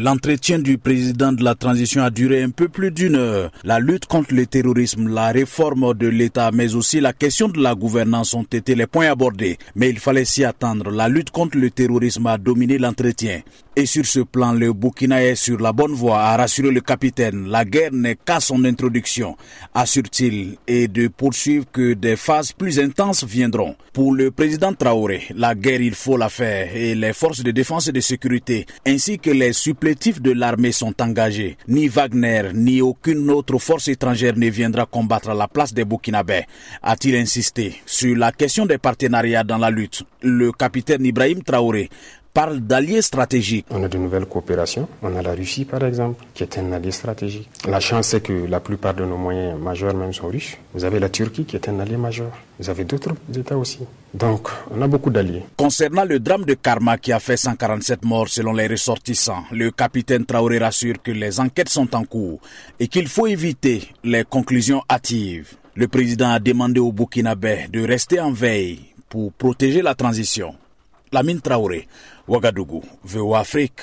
L'entretien du président de la transition a duré un peu plus d'une heure. La lutte contre le terrorisme, la réforme de l'État, mais aussi la question de la gouvernance ont été les points abordés. Mais il fallait s'y attendre. La lutte contre le terrorisme a dominé l'entretien. Et sur ce plan, le Burkina est sur la bonne voie, a rassuré le capitaine. La guerre n'est qu'à son introduction, assure-t-il, et de poursuivre que des phases plus intenses viendront. Pour le président Traoré, la guerre, il faut la faire, et les forces de défense et de sécurité, ainsi que les supplétifs de l'armée sont engagés. Ni Wagner, ni aucune autre force étrangère ne viendra combattre à la place des Burkinabés, a-t-il insisté. Sur la question des partenariats dans la lutte, le capitaine Ibrahim Traoré parle d'alliés stratégiques. On a de nouvelles coopérations. On a la Russie, par exemple, qui est un allié stratégique. La chance, c'est que la plupart de nos moyens majeurs même sont russes. Vous avez la Turquie, qui est un allié majeur. Vous avez d'autres États aussi. Donc, on a beaucoup d'alliés. Concernant le drame de Karma qui a fait 147 morts selon les ressortissants, le capitaine Traoré rassure que les enquêtes sont en cours et qu'il faut éviter les conclusions hâtives. Le président a demandé au Burkinabé de rester en veille pour protéger la transition. Lamine Traoré, Ouagadougou, VOA Afrique.